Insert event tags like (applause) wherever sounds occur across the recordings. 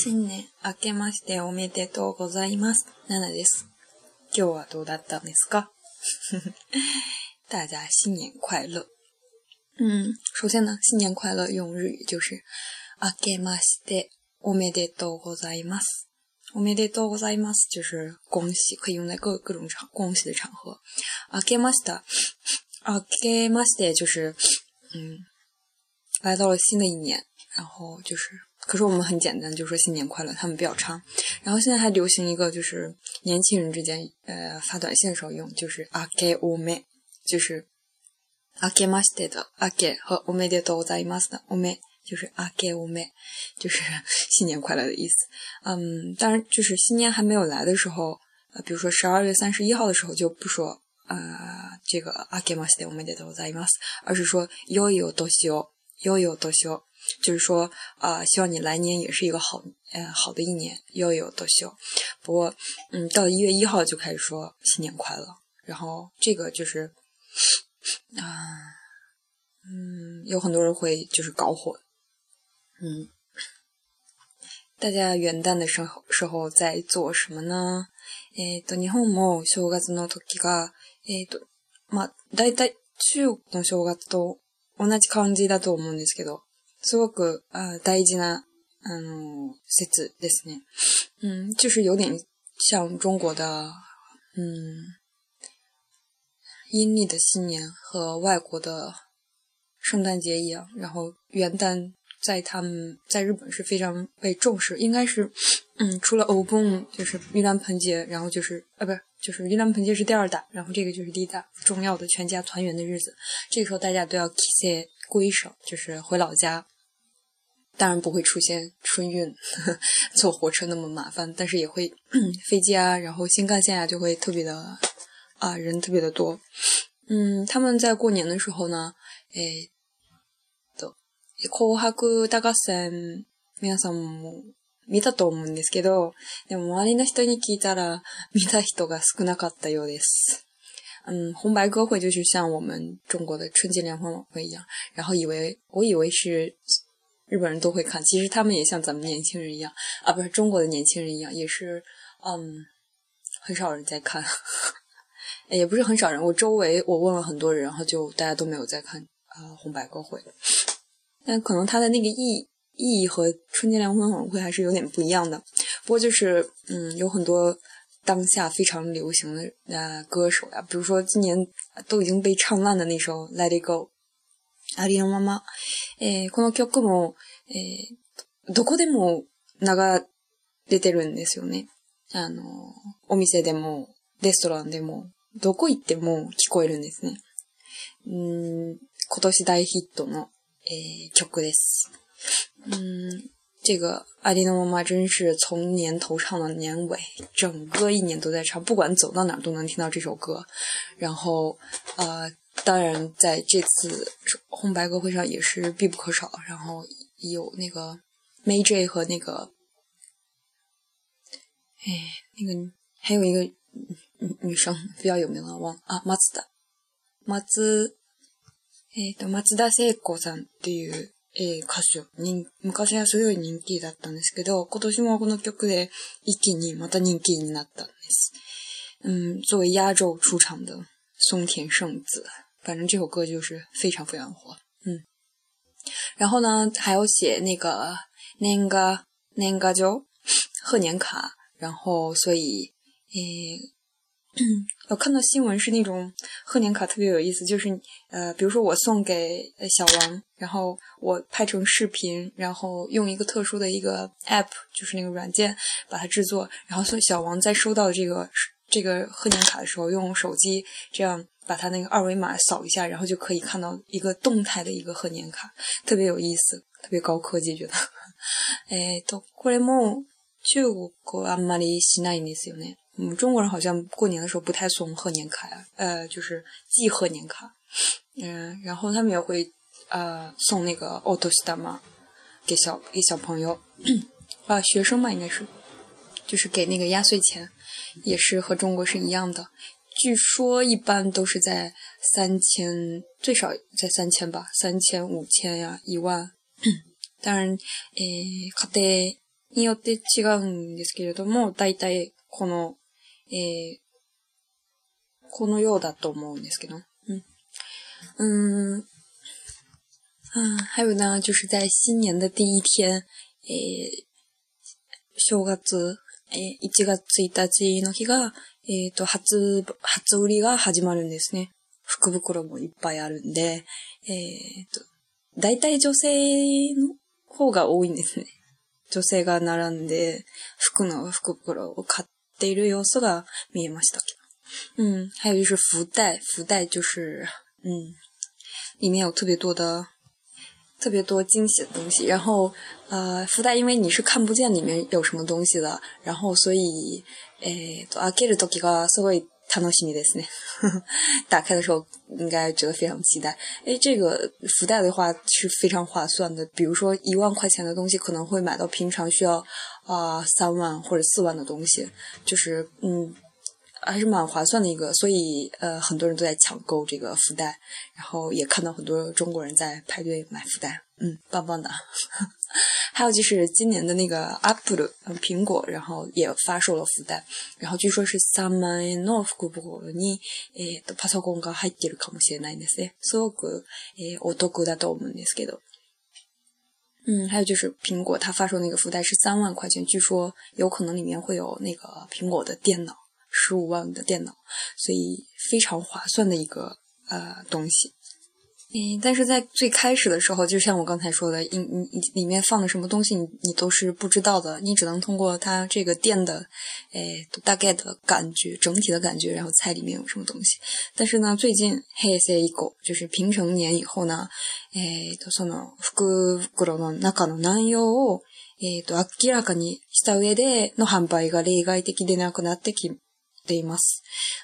新年明けましておめでとうございます。ナナです。今日はどうだったんですか (laughs) 大家新年快乐。嗯，首先呢，新年快乐用日语就是明けましておめでとうございます。おめでとうございます就是恭喜，可以用在各各种场恭喜的场合。明けました，明けまして就是嗯，来到了新的一年，然后就是可是我们很简单，就说新年快乐。他们比较长，然后现在还流行一个，就是年轻人之间，呃，发短信的时候用，就是アゲオメ，就是アゲマシテのアゲ和オメデトオザイマスのオメ，就是アゲオメ，就是 (laughs) 新年快乐的意思。嗯，当然就是新年还没有来的时候，呃，比如说十二月三十一号的时候，就不说啊这个アゲマシテオメデトオザイマス，而是说よいお年を、よいお年を。就是说啊，希望你来年也是一个好，嗯，好的一年，又有得秀。不过，嗯，到一月一号就开始说新年快乐，然后这个就是，啊，嗯，有很多人会就是搞混。嗯，大家元旦的时候时候在做什么呢？诶，こんにちは。正月のときがえっとまあだいたい中国の正月と同じ感じだと思うんですけど。すごくあ大事なあの節ですね。嗯，就是有点像中国的嗯阴历的新年和外国的圣诞节一样。然后元旦在他们在日本是非常被重视，应该是嗯除了欧盆就是盂兰盆节，然后就是呃，不是就是盂兰盆节是第二大，然后这个就是第一大重要的全家团圆的日子。这个时候大家都要 kiss 归省就是回老家，当然不会出现春运 (laughs) 坐火车那么麻烦，但是也会 (clears throat) 飞机啊，然后新干线啊就会特别的啊人特别的多。嗯，他们在过年的时候呢，哎，の紅白大合戦皆さんも見たと思うんですけど、でも周りの人に聞いたら見た人が少なかったようです。嗯，红白歌会就是像我们中国的春节联欢晚会一样，然后以为我以为是日本人都会看，其实他们也像咱们年轻人一样啊，不是中国的年轻人一样，也是嗯，很少人在看，(laughs) 也不是很少人，我周围我问了很多人，然后就大家都没有在看啊红白歌会，但可能它的那个意意义和春节联欢晚会还是有点不一样的，不过就是嗯，有很多。当下非常流行的呃歌手呀、比如说今年都已经被唱烂的那首《Let It Go》，ありのまま。えこの曲も、えどこでも流れてるんですよね。あの、お店でも、レストランでも、どこ行っても聞こえるんですね。う今年大ヒットの、え曲です。う这个艾迪的妈妈真是从年头唱到年尾，整个一年都在唱，不管走到哪都能听到这首歌。然后，呃，当然在这次红白歌会上也是必不可少。然后有那个 May J 和那个，哎，那个还有一个女女生比较有名的，忘了啊，马自达，马兹，哎，马自达圣子山，对，有。えー、歌手昔はすごい人気だったんですけど、今年もこの曲で一気にまた人気になったんです。嗯，作为压轴出场的松田圣子，反正这首歌就是非常非常火。嗯，然后呢，还有写那个年賀年賀状贺年卡，然后所以诶、欸，(clears throat) 我看到新闻是那种贺年卡特别有意思，就是呃，比如说我送给小王，然后我拍成视频，然后用一个特殊的一个 app，就是那个软件把它制作，然后小王在收到这个这个贺年卡的时候，用手机这样把它那个二维码扫一下，然后就可以看到一个动态的一个贺年卡，特别有意思，特别高科技，觉得。えとこれも中国あんまりしないんですよね。我们中国人好像过年的时候不太送贺年卡，呃，就是寄贺年卡。嗯，然后他们也会，呃，送那个奥托スタ嘛，给小给小朋友，啊，学生嘛应该是，就是给那个压岁钱，也是和中国是一样的。据说一般都是在三千，最少在三千吧，三千、五千呀、一万。(coughs) 当然，诶，家庭によって違うんですけれども、大体このえー、このようだと思うんですけど。うん。うん。あ、还有呢，就是在新年的第一天，えー、正月、えー、1月1日の日が、えっ、ー、と、初、初売りが始まるんですね。福袋もいっぱいあるんで、えっ、ー、と、大体女性の方が多いんですね。女性が並んで、服の福袋を買っ对对，有收到。嗯，还有就是福袋，福袋就是，嗯，里面有特别多的、特别多惊喜的东西。然后，呃，福袋因为你是看不见里面有什么东西的，然后所以，诶，あゲットときがすごい。楽到み米的ね。(laughs) 打开的时候应该觉得非常期待。哎，这个福袋的话是非常划算的，比如说一万块钱的东西可能会买到平常需要啊三万或者四万的东西，就是嗯还是蛮划算的一个，所以呃很多人都在抢购这个福袋，然后也看到很多中国人在排队买福袋，嗯，棒棒的。还有就是今年的那个 Apple，嗯，苹果，然后也发售了福袋，然后据说是三万，嗯，笔记本电脑，嗯，还有就是苹果，它发售那个福袋是三万块钱，据说有可能里面会有那个苹果的电脑，十五万的电脑，所以非常划算的一个呃东西。嗯，但是在最开始的时候，就像我刚才说的，你你里面放了什么东西，你你都是不知道的，你只能通过它这个店的，诶，大概的感觉，整体的感觉，然后猜里面有什么东西。但是呢，最近 Hey s e g o 就是平成年以后呢，诶，とその福袋の中の内容を诶と明らかにしたうえでの販売が例外的でなくなっています。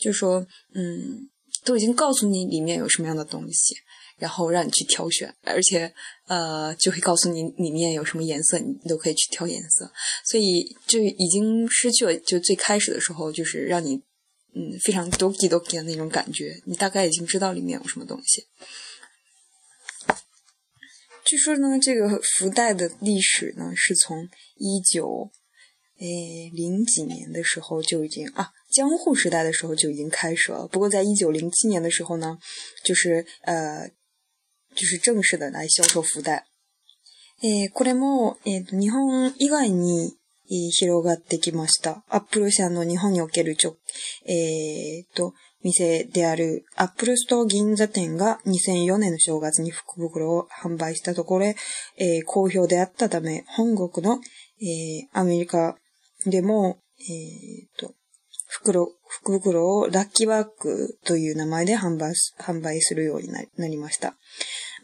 就是说，嗯，都已经告诉你里面有什么样的东西。然后让你去挑选，而且，呃，就会告诉你里面有什么颜色，你都可以去挑颜色，所以就已经失去了就最开始的时候，就是让你，嗯，非常 doki doki 的那种感觉。你大概已经知道里面有什么东西。据说呢，这个福袋的历史呢，是从一九，诶，零几年的时候就已经啊，江户时代的时候就已经开始了。不过在一九零七年的时候呢，就是呃。就是正式的来销售福袋。えー、これも、えー日本以外に、えー、広がってきました。アップル社の日本におけるちょ、えー、と、店であるアップルストア銀座店が2004年の正月に福袋を販売したところ、えー、好評であったため、本国の、えー、アメリカでも、えー、と、袋、福袋をラッキーワークという名前で販売するようになりました。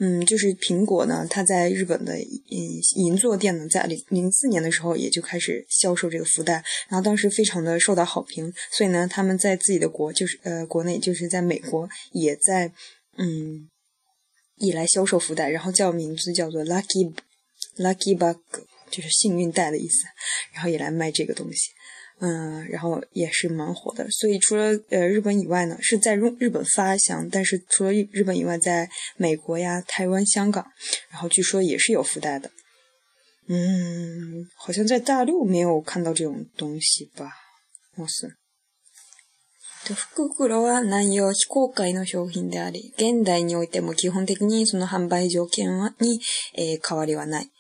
嗯，就是苹果呢，它在日本的嗯银座店呢，在零零四年的时候也就开始销售这个福袋，然后当时非常的受到好评，所以呢，他们在自己的国就是呃国内就是在美国也在嗯也来销售福袋，然后叫名字叫做 Lucky Lucky b u g 就是幸运袋的意思，然后也来卖这个东西。嗯，然后也是蛮火的，所以除了呃日本以外呢，是在日日本发行，但是除了日日本以外，在美国呀、台湾、香港，然后据说也是有附带的。嗯，好像在大陆没有看到这种东西吧，貌似。袋は内容非公開の商品であり、現代においても基本的にその販売条件に変わりはない。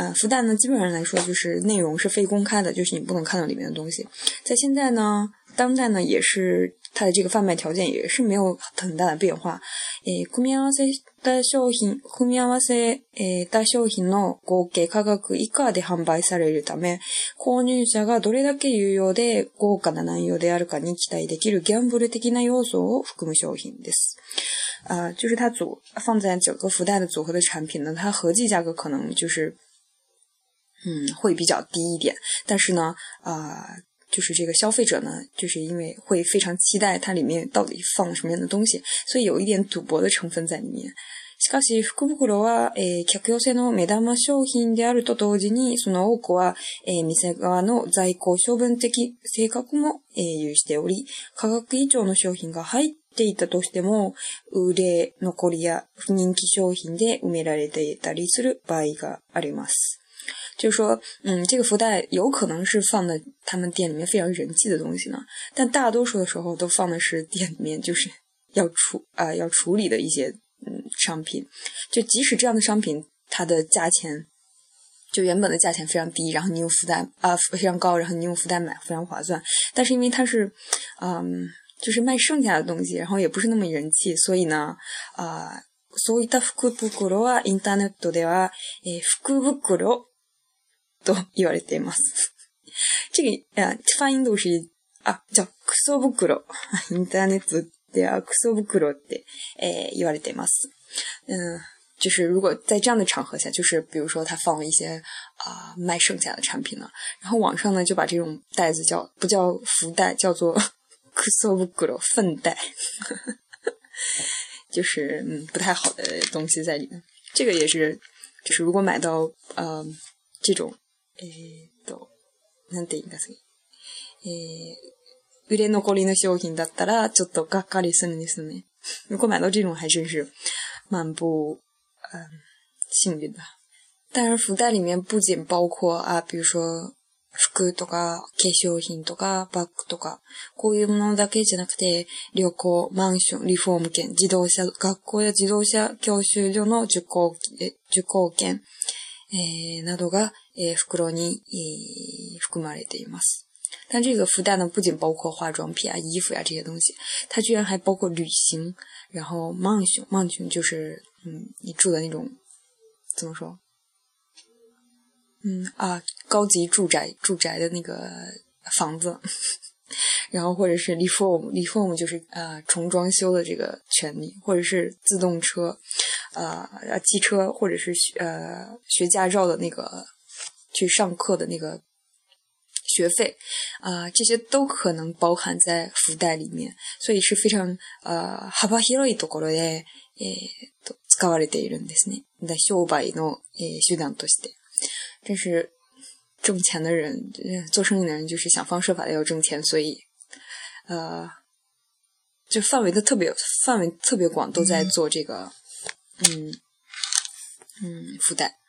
啊，福袋呢，基本上来说就是内容是非公开的，就是你不能看到里面的东西。在现在呢，当代呢，也是它的这个贩卖条件也是没有很大的变化。え、組み合わせた商品、組み合わせえ、た商品の合計価格以下で販売されるため、購入者がどれだけ有用で豪華な内容であるかに期待できるギャンブル的な要素を含む商品です。啊，就是它组放在整个福袋的组合的产品呢，它合计价格可能就是。嗯，会比较低一点。但是呢，啊、呃，就是这个消费者呢，就是因为会非常期待它里面到底放什么样的东西，所以有一点赌博的成分在里面。しかし、福袋は、えー、客寄せの目玉商品であると同時に、その多くは、えー、店側の在庫処分的性格も、えー、有しており、価格以上の商品が入っていたとしても、売れ残りや不人気商品で埋められていたりする場合があります。就说，嗯，这个福袋有可能是放在他们店里面非常人气的东西呢，但大多数的时候都放的是店里面就是要处啊要处理的一些嗯商品。就即使这样的商品，它的价钱就原本的价钱非常低，然后你用福袋啊非常高，然后你用福袋买非常划算。但是因为它是嗯就是卖剩下的东西，然后也不是那么人气，所以呢啊，そういった福袋はインターネットではえ福袋。と言われています。(laughs) 次に、あ、ファインドし、あ、じゃ、クソ袋、(laughs) インターネットでクソ袋で、え、言われています。嗯，就是如果在这样的场合下，就是比如说他放了一些啊卖剩下的产品呢，然后网上呢就把这种袋子叫不叫福袋，叫做 g ソ袋、粪袋，(laughs) 就是嗯不太好的东西在里面。这个也是，就是如果买到嗯这种。えっと、なんて言いますか。えー、売れ残りの商品だったら、ちょっとがっかりするんですね。如果买到这种还真是蛮不，嗯，幸运的。但是福袋里面不仅包括啊，比如说服とか化粧品とかバッグとか、こういうものだけじゃなくて、旅行、マンション、リフォーム券、自動車、学校や自動車教習所の受講、受講券、えー、などが但这个福袋呢，不仅包括化妆品啊、衣服呀这些东西，它居然还包括旅行，然后マンション，マンション就是嗯，你住的那种，怎么说？嗯啊，高级住宅，住宅的那个房子。(laughs) 然后或者是リフォーム，リフォーム就是呃重装修的这个权利，或者是自动车，呃，汽车，或者是学呃学驾照的那个。去上课的那个学费啊，这些都可能包含在福袋里面，所以是非常呃。狭いところで、えっ使われているんですね。だ商売の手段として、就是挣钱的人、做生意的人，就是想方设法的要挣钱，所以呃，就范围的特别范围特别广，都在做这个嗯嗯福袋。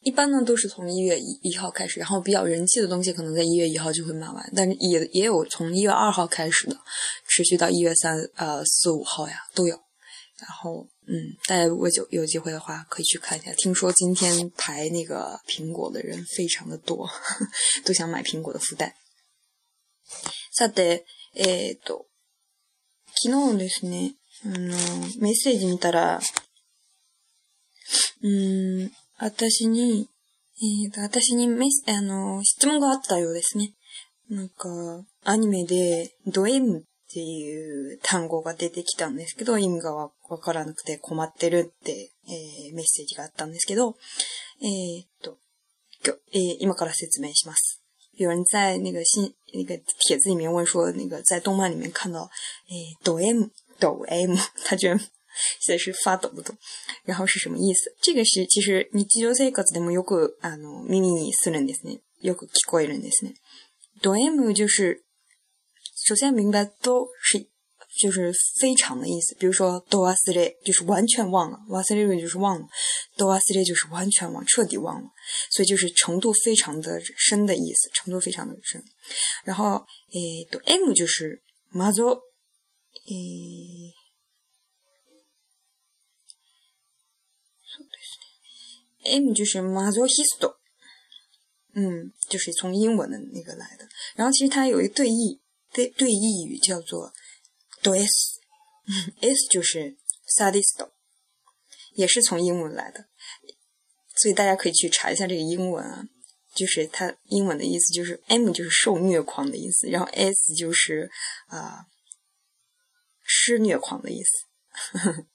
一般呢都是从一月一一号开始，然后比较人气的东西可能在一月一号就会卖完，但是也也有从一月二号开始的，持续到一月三、呃四五号呀都有。然后，嗯，大家如果有有机会的话，可以去看一下。听说今天排那个苹果的人非常的多，(laughs) 都想买苹果的福袋。さて、えと、昨日ですね、あのメッセージ見たら、うん。私に、えっ、ー、と、私にメス、あの、質問があったようですね。なんか、アニメで、ド M っていう単語が出てきたんですけど、意味がわからなくて困ってるって、えー、メッセージがあったんですけど、えー、っと、今日、えー、今から説明します。有人在那个新那个帖子里面问说，那个在动漫里面看到，M M，他居然就是发抖不抖，然后是什么意思？这个是其实日常生活でもよくあの耳にするんですね、よく聞こえるんですね。ド M 就是，首先明白多是就是非常的意思。比如说多忘れ就是完全忘了，忘れる就是忘了，多忘れ就是完全忘，彻底忘了，所以就是程度非常的深的意思，程度非常的深。然后诶，ド M 就是マゾ诶。M 就是 m a z r o h i s t o 嗯，就是从英文的那个来的。然后其实它有一对译对对译语叫做 d o s (laughs) s 就是 s a d i s t 也是从英文来的。所以大家可以去查一下这个英文啊，就是它英文的意思就是 M 就是受虐狂的意思，然后 S 就是啊，施虐狂的意思。呵呵。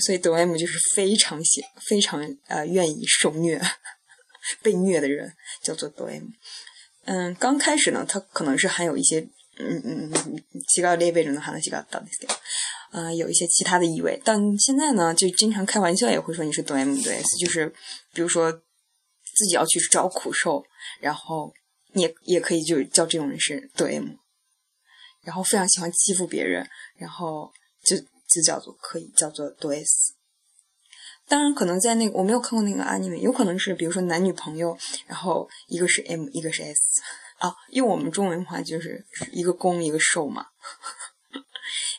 所以 a M 就是非常喜非常呃愿意受虐、被虐的人，叫做 a M。嗯，刚开始呢，他可能是含有一些嗯嗯嗯嗯，西格列位种的，能含到多那西。嗯，有一些其他的意味，但现在呢，就经常开玩笑也会说你是 D M 的 S，就是比如说自己要去找苦受，然后也也可以就叫这种人是 a M，然后非常喜欢欺负别人，然后就。就叫做可以叫做多 S，当然可能在那个我没有看过那个 anime，有可能是比如说男女朋友，然后一个是 M 一个是 S，啊，用我们中文话就是一个攻一个受嘛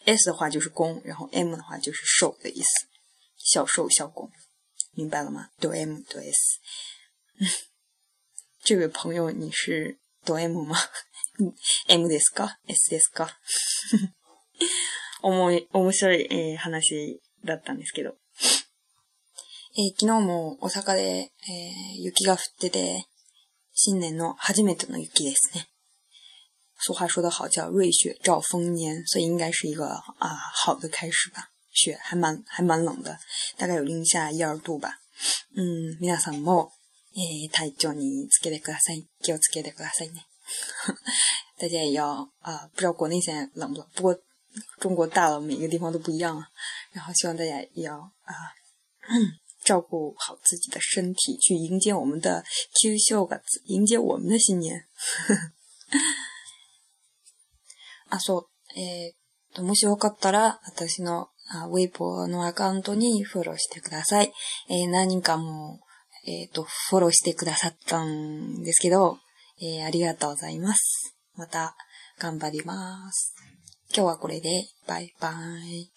，S 的话就是攻，然后 M 的话就是受的意思，小受小攻，明白了吗？多 M 多 S，(laughs) 这位朋友你是多 M 吗？(laughs) M ですか？S ですか？(laughs) 思い、面白い、えー、話だったんですけど。えー、昨日も大阪で、えー、雪が降ってて、新年の初めての雪ですね。俗话说得好，叫“瑞雪兆丰年”，所以应该是一个啊好的开始吧。雪还蛮还蛮冷的，大概有零下一二度吧。嗯，皆さんも、えー、体調につけてください。気をつけてくださいね。(laughs) 大家也要啊、不知道国内现冷不冷，不过中国大了，每个地方都不一样啊。然后希望大家也要啊、嗯、(clears throat) 照顾好自己的身体，去迎接我们的旧正月，迎接我们的新年。(laughs) あ、そう。えー、と、もしよかったら、私のあウェイポーのアカウントにフォローしてください。えー、何人かもえっ、ー、と、フォローしてくださったんですけど、えー、ありがとうございます。また、頑張ります。今日はこれで、バイバイ。